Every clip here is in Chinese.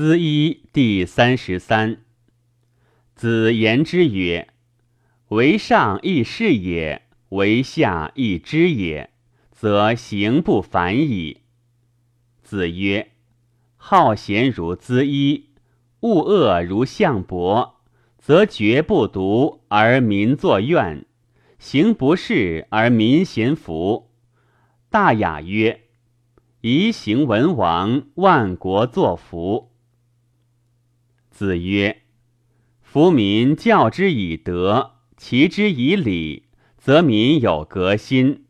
资一第三十三。子言之曰：“为上亦是也，为下亦知也，则行不反矣。”子曰：“好贤如资一，恶恶如项伯，则绝不独而民作怨，行不事而民贤服。”大雅曰：“宜行文王，万国作福。”子曰：“夫民教之以德，齐之以礼，则民有革新；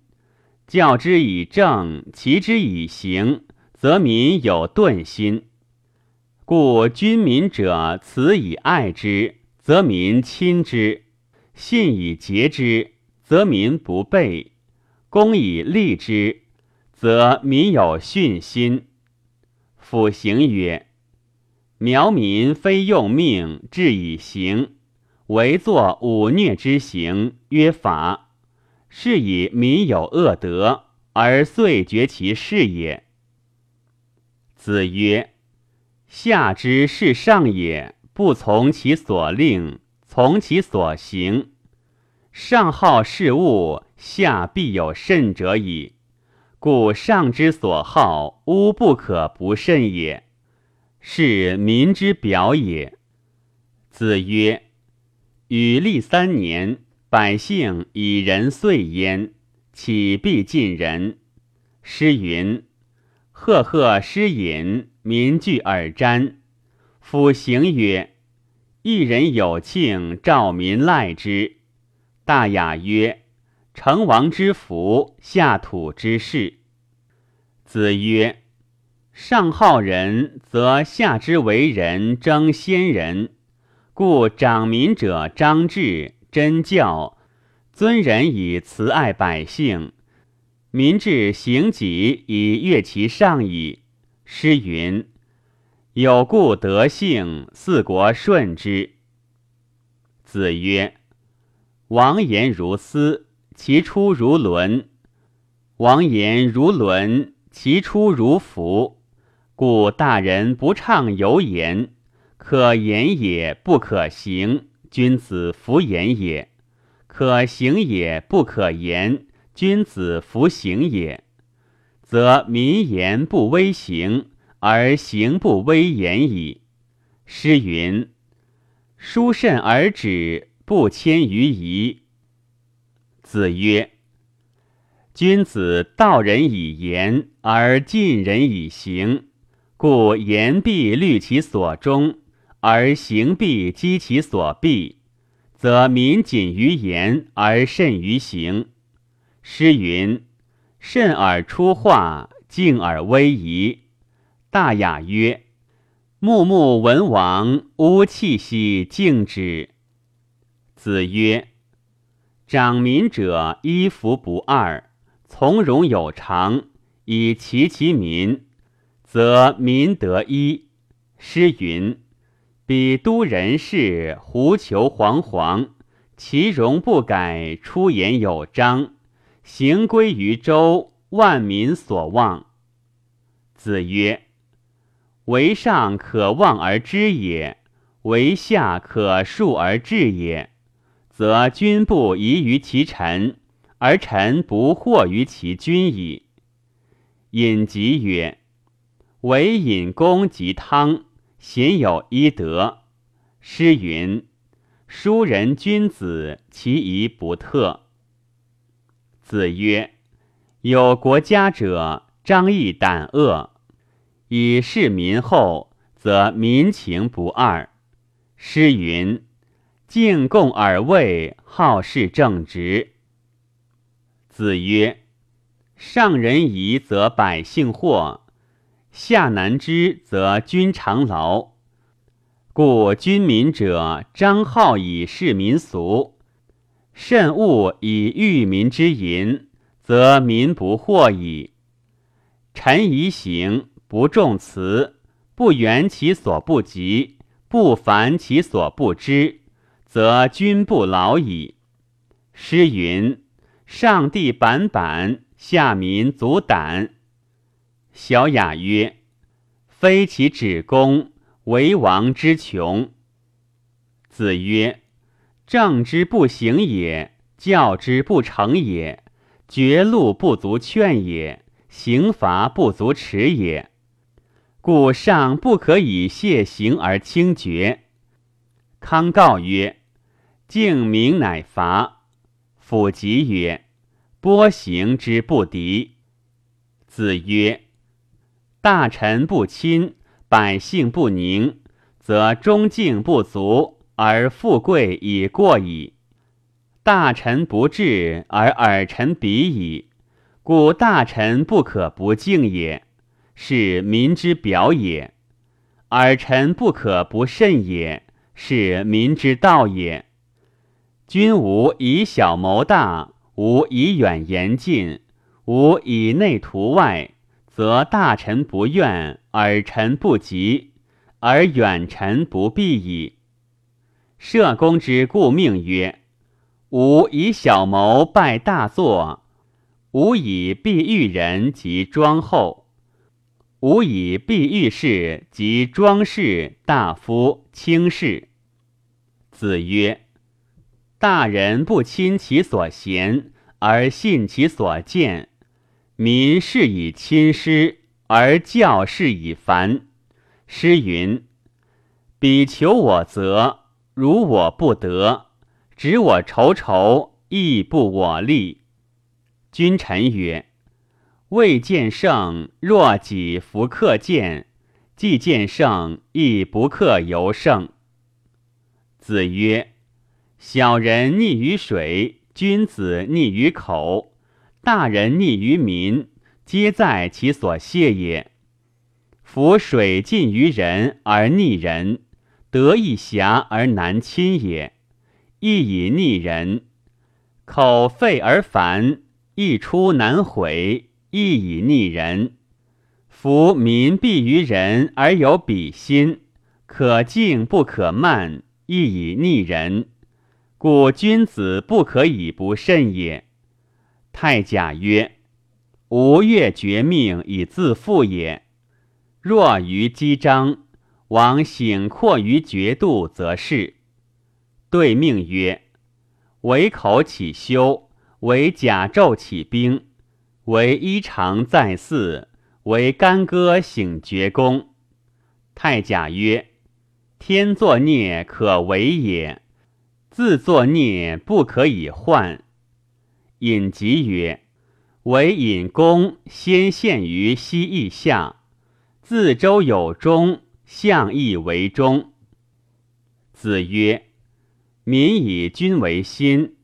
教之以政，齐之以刑，则民有顿心。故君民者，慈以爱之，则民亲之；信以节之，则民不悖；公以立之，则民有训心。”辅行曰。苗民非用命，至以行，唯作忤虐之行，曰法。是以民有恶德，而遂绝其事也。子曰：“下之是上也，不从其所令，从其所行。上好事物，下必有甚者矣。故上之所好，乌不可不慎也。”是民之表也。子曰：“禹历三年，百姓以仁遂焉，岂必尽人？”诗云：“赫赫诗饮，民聚而瞻。”夫行曰：“一人有庆，兆民赖之。”大雅曰：“成王之福，下土之事。”子曰。上好人，则下之为人争先人。故长民者张志真教，尊人以慈爱百姓，民至行己以悦其上矣。诗云：“有故德性，四国顺之。”子曰：“王言如斯，其出如伦；王言如伦，其出如符。”故大人不畅游言，可言也不可行；君子弗言也，可行也不可言；君子弗行也，则民言不威行，而行不威言矣。诗云：“书甚而止，不迁于夷。”子曰：“君子道人以言，而尽人以行。”故言必虑其所终，而行必积其所弊，则民谨于言而慎于行。诗云：“慎而出化，静而威仪。”大雅曰：“穆穆文王，乌气息静止。”子曰：“长民者，衣服不二，从容有常，以齐其民。”则民得一。诗云：“彼都人士，狐裘惶惶，其容不改，出言有章，行归于周，万民所望。”子曰：“为上可望而知也，为下可述而治也。则君不疑于其臣，而臣不惑于其君矣。”尹吉曰。唯饮公及汤，鲜有医德。诗云：“书人君子，其仪不特。”子曰：“有国家者，张翼胆恶，以事民厚，则民情不二。”诗云：“敬共而位，好事正直。”子曰：“上人疑，则百姓惑。”下难之，则君常劳。故君民者，张好以事民俗，慎勿以御民之淫，则民不惑矣。臣宜行，不重辞，不圆其所不及，不烦其所不知，则君不劳矣。诗云：“上帝板板，下民足胆。”小雅曰：“非其止功，为王之穷。子曰：“政之不行也，教之不成也，绝路不足劝也，刑罚不足持也。故上不可以谢刑而轻决。”康告曰：“敬明乃罚。”甫吉曰：“波行之不敌。”子曰：“大臣不亲，百姓不宁，则忠敬不足。”而富贵已过矣，大臣不治而耳臣鄙矣，故大臣不可不敬也，是民之表也；耳臣不可不慎也，是民之道也。君无以小谋大，无以远言近，无以内图外，则大臣不怨，尔臣不及，而远臣不避矣。社公之故命曰：吾以小谋败大作，吾以必遇人及庄后，吾以必遇事及庄士大夫卿士。子曰：大人不亲其所贤，而信其所见；民是以亲师，而教是以烦。诗云：彼求我则。如我不得，执我仇仇，亦不我利。君臣曰：未见胜，若己弗克见；既见胜，亦不克由胜。子曰：小人溺于水，君子溺于口，大人溺于民，皆在其所谢也。夫水尽于人而溺人。得一侠而难亲也，亦以逆人；口废而烦，一出难回，亦以逆人。夫民必于人而有比心，可敬不可慢，亦以逆人。故君子不可以不慎也。太甲曰：吾越绝命以自负也。若于击章。王醒阔于绝度，则是。对命曰：唯口起修，唯甲胄起兵，唯衣裳在祀，唯干戈醒绝功。太甲曰：天作孽可为也，自作孽不可以换。尹吉曰：唯尹公先献于西邑下，自周有终。相亦为忠。子曰：“民以君为心，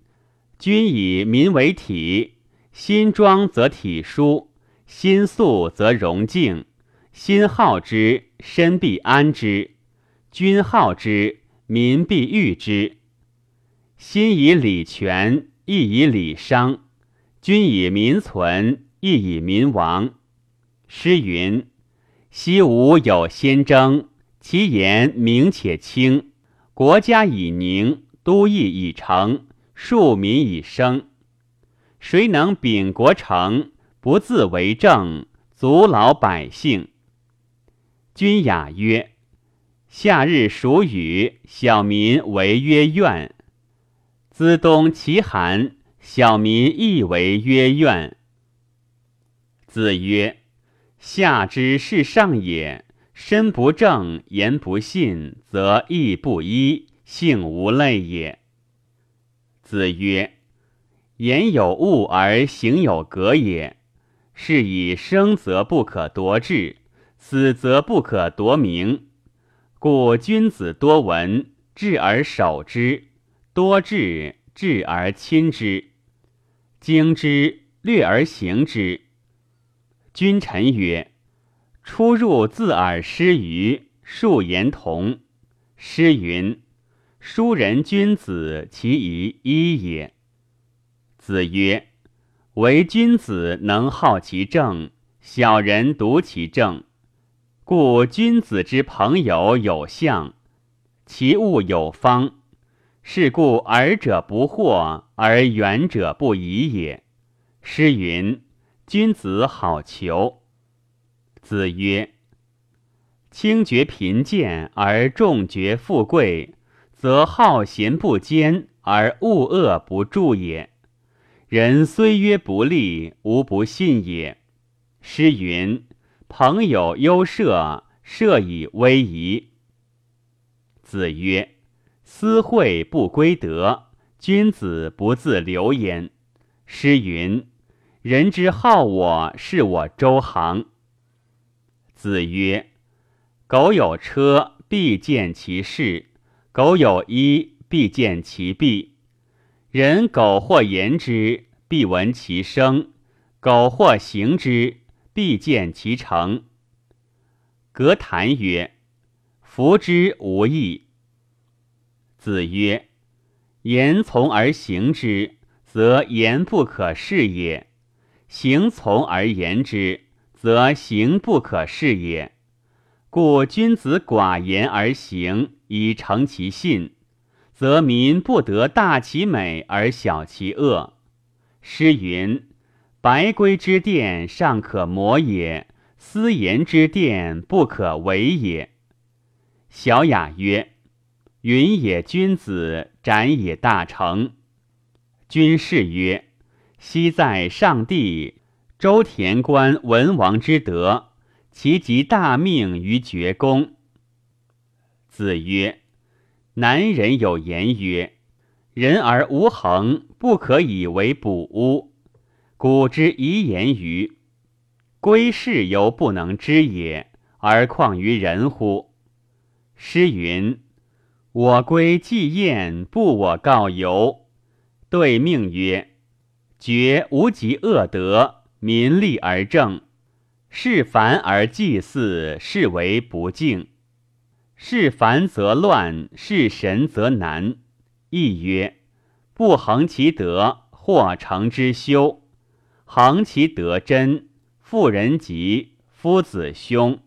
君以民为体。心庄则体舒，心肃则容静。心好之，身必安之；君好之，民必欲之。心以礼全，亦以礼伤；君以民存，亦以民亡。”诗云。昔吾有先征，其言明且清。国家以宁，都邑以成，庶民以生。谁能秉国成，不自为政，足劳百姓？君雅曰：“夏日暑雨，小民为曰怨；资冬其寒，小民亦为曰怨。”子曰。下之是上也，身不正，言不信，则义不依，性无类也。子曰：言有物而行有格也。是以生则不可夺志，死则不可夺名。故君子多闻，智而守之；多智，智而亲之；经之，略而行之。君臣曰：“出入自尔失于数言同。”诗云：“书人君子，其宜一也。”子曰：“唯君子能好其政，小人独其政。故君子之朋友有相，其物有方。是故尔者不惑，而远者不疑也。”诗云。君子好逑。子曰：“轻绝贫贱而重绝富贵，则好贤不坚而恶恶不助也。人虽曰不利，无不信也。诗云：“朋友忧社，社以威仪。”子曰：“私惠不归德，君子不自流焉。”诗云：“人之好我，是我周行。”子曰：“苟有车，必见其事；苟有衣，必见其弊。人苟或言之，必闻其声；苟或行之，必见其成。”格谈曰：“夫之无益。”子曰：“言从而行之，则言不可视也；行从而言之，则行不可视也。”故君子寡言而行，以成其信，则民不得大其美而小其恶。诗云：“白圭之殿，尚可磨也；私言之殿，不可为也。”小雅曰：“云也君子，斩也大成。”君士曰：“昔在上帝，周田官文王之德。”其集大命于绝功。子曰：“南人有言曰：‘人而无恒，不可以为补屋。’古之遗言于归士，犹不能知也，而况于人乎？”诗云：“我归既宴，不我告犹。”对命曰：“绝无极恶德，民利而正。”事繁而祭祀，是为不敬；事繁则乱，事神则难。亦曰：不恒其德，或成之修；恒其德真，妇人吉，夫子凶。